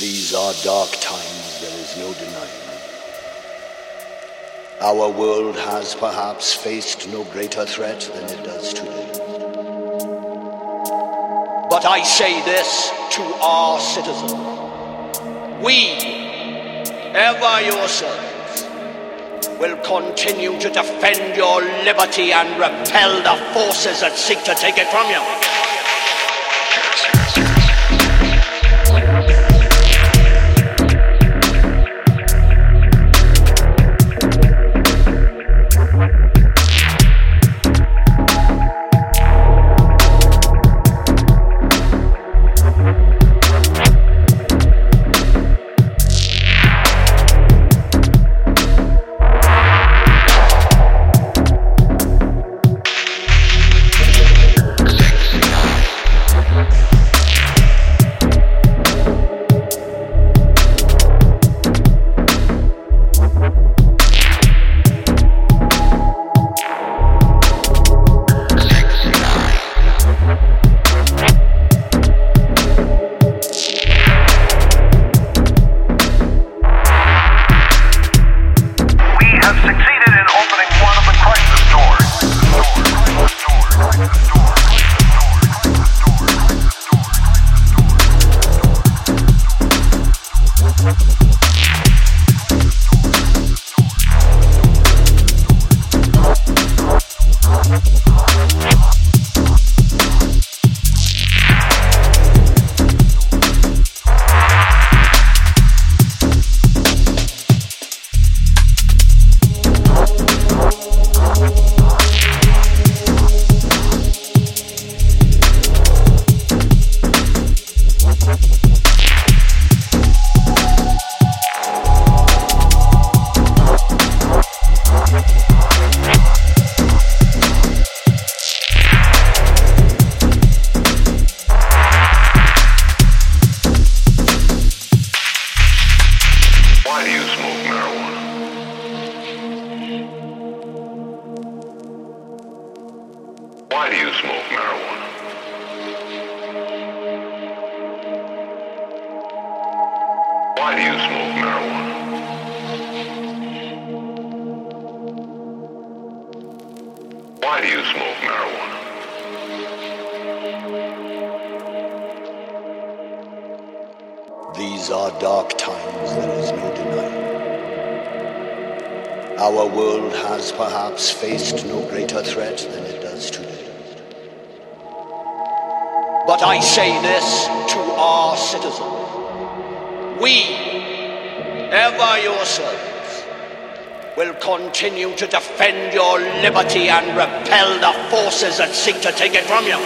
These are dark times, there is no denying. Our world has perhaps faced no greater threat than it does today. But I say this to our citizens. We, ever your servants, will continue to defend your liberty and repel the forces that seek to take it from you. Do you smoke marijuana? Why do you smoke marijuana? Why do you smoke marijuana? These are dark times, there is no denying. Our world has perhaps faced no greater threat than it does today. But I say this to our citizens. We, ever yourselves, will continue to defend your liberty and repel the forces that seek to take it from you.